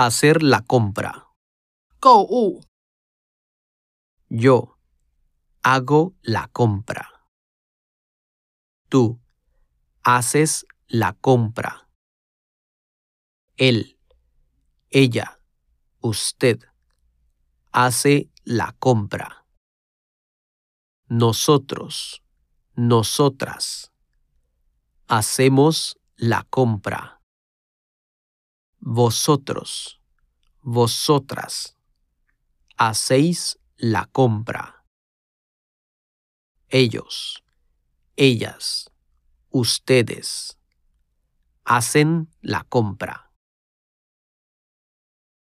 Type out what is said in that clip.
Hacer la compra. 购物、Yo hago la compra. Tú haces la compra. Él, ella, usted hace la compra. Nosotros, nosotras hacemos la compra. Vosotros, vosotras hacéis la compra. Ellos, ellas, ustedes hacen la compra.